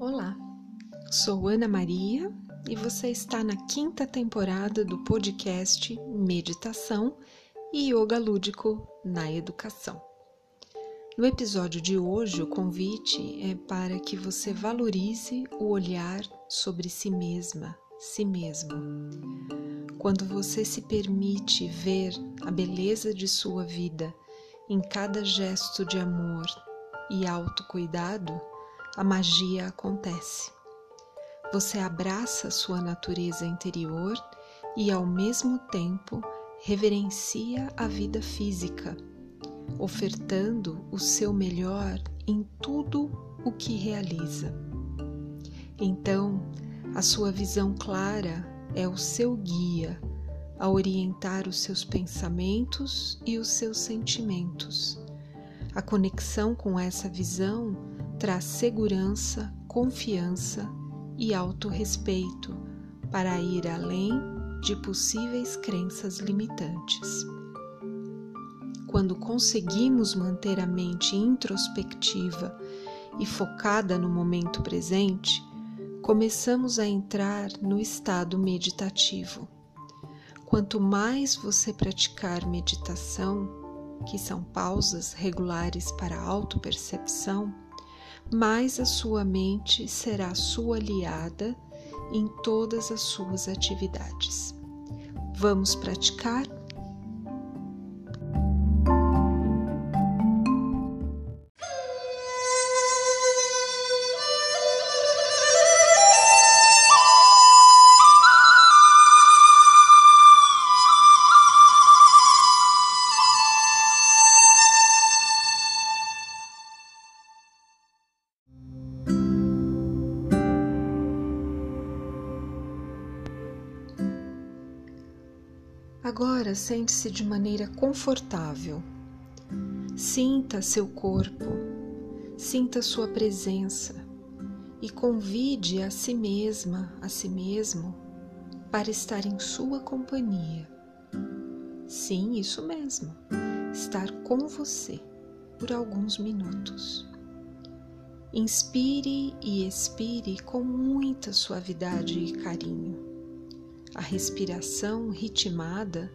Olá, sou Ana Maria e você está na quinta temporada do podcast Meditação e Yoga Lúdico na Educação. No episódio de hoje, o convite é para que você valorize o olhar sobre si mesma, si mesmo. Quando você se permite ver a beleza de sua vida em cada gesto de amor e autocuidado, a magia acontece. Você abraça sua natureza interior e, ao mesmo tempo, reverencia a vida física, ofertando o seu melhor em tudo o que realiza. Então, a sua visão clara é o seu guia a orientar os seus pensamentos e os seus sentimentos. A conexão com essa visão traz segurança, confiança e autorrespeito para ir além de possíveis crenças limitantes. Quando conseguimos manter a mente introspectiva e focada no momento presente, começamos a entrar no estado meditativo. Quanto mais você praticar meditação, que são pausas regulares para autopercepção, mais a sua mente será sua aliada em todas as suas atividades. Vamos praticar? Agora sente-se de maneira confortável. Sinta seu corpo, sinta sua presença e convide a si mesma, a si mesmo, para estar em sua companhia. Sim, isso mesmo, estar com você por alguns minutos. Inspire e expire com muita suavidade e carinho. A respiração ritmada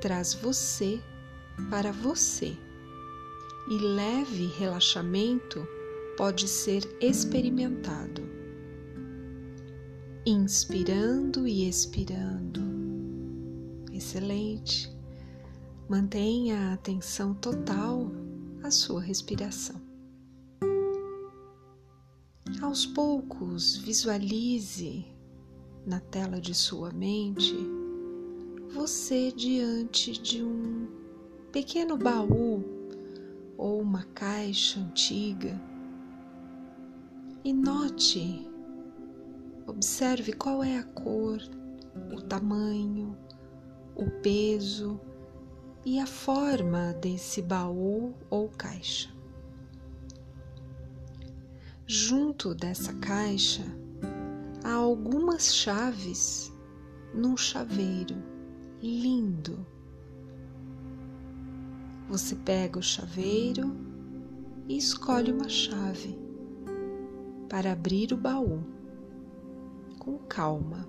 traz você para você e leve relaxamento pode ser experimentado. Inspirando e expirando. Excelente. Mantenha a atenção total à sua respiração. Aos poucos, visualize na tela de sua mente você diante de um pequeno baú ou uma caixa antiga e note, observe qual é a cor, o tamanho, o peso e a forma desse baú ou caixa. Junto dessa caixa há algumas chaves num chaveiro lindo. Você pega o chaveiro e escolhe uma chave para abrir o baú com calma,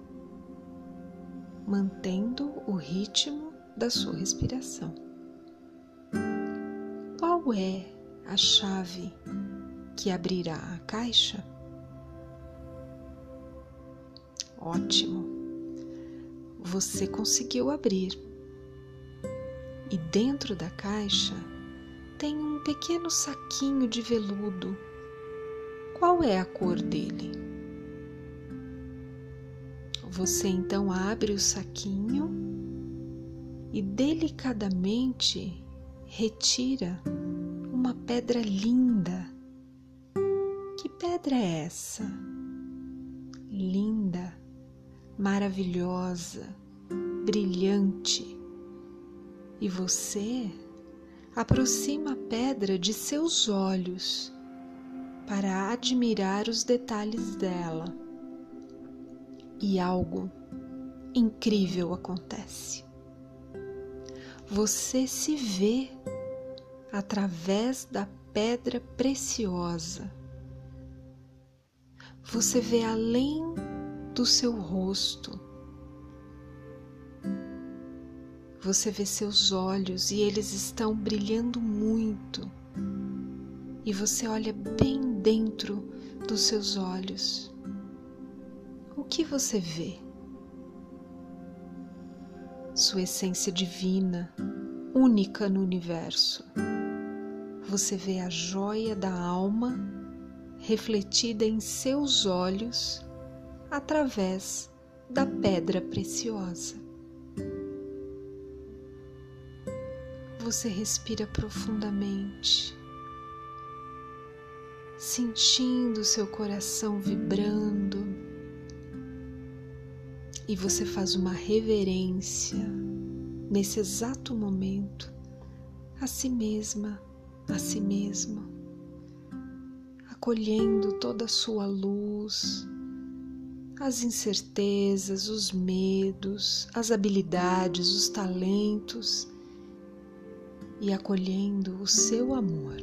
mantendo o ritmo da sua respiração. Qual é a chave que abrirá a caixa? Ótimo! Você conseguiu abrir. E dentro da caixa tem um pequeno saquinho de veludo. Qual é a cor dele? Você então abre o saquinho e delicadamente retira uma pedra linda. Que pedra é essa? Linda maravilhosa, brilhante. E você aproxima a pedra de seus olhos para admirar os detalhes dela. E algo incrível acontece. Você se vê através da pedra preciosa. você vê além do seu rosto. Você vê seus olhos e eles estão brilhando muito. E você olha bem dentro dos seus olhos. O que você vê? Sua essência divina, única no universo. Você vê a joia da alma refletida em seus olhos através da pedra preciosa. Você respira profundamente, sentindo seu coração vibrando, e você faz uma reverência nesse exato momento a si mesma, a si mesmo, acolhendo toda a sua luz as incertezas, os medos, as habilidades, os talentos e acolhendo o seu amor.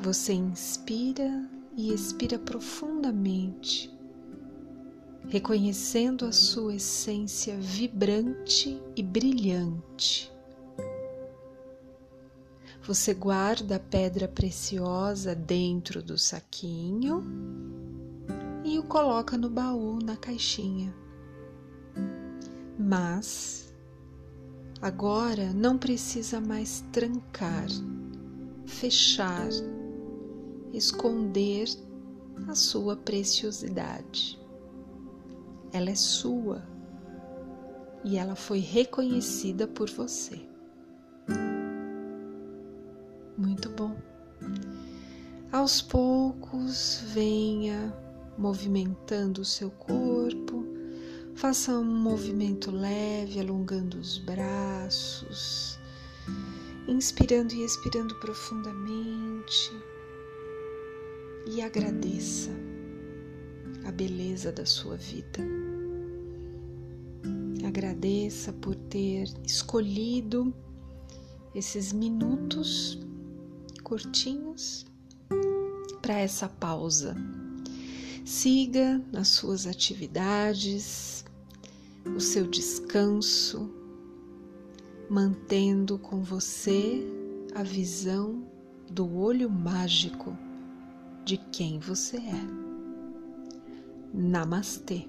Você inspira e expira profundamente, reconhecendo a sua essência vibrante e brilhante. Você guarda a pedra preciosa dentro do saquinho e o coloca no baú, na caixinha. Mas agora não precisa mais trancar, fechar, esconder a sua preciosidade. Ela é sua e ela foi reconhecida por você. Muito bom. Aos poucos, venha movimentando o seu corpo. Faça um movimento leve, alongando os braços, inspirando e expirando profundamente. E agradeça a beleza da sua vida. Agradeça por ter escolhido esses minutos curtinhos para essa pausa Siga nas suas atividades, o seu descanso, mantendo com você a visão do olho mágico de quem você é. Namastê.